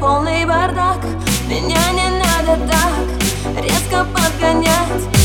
полный бардак. Меня не надо так резко подгонять.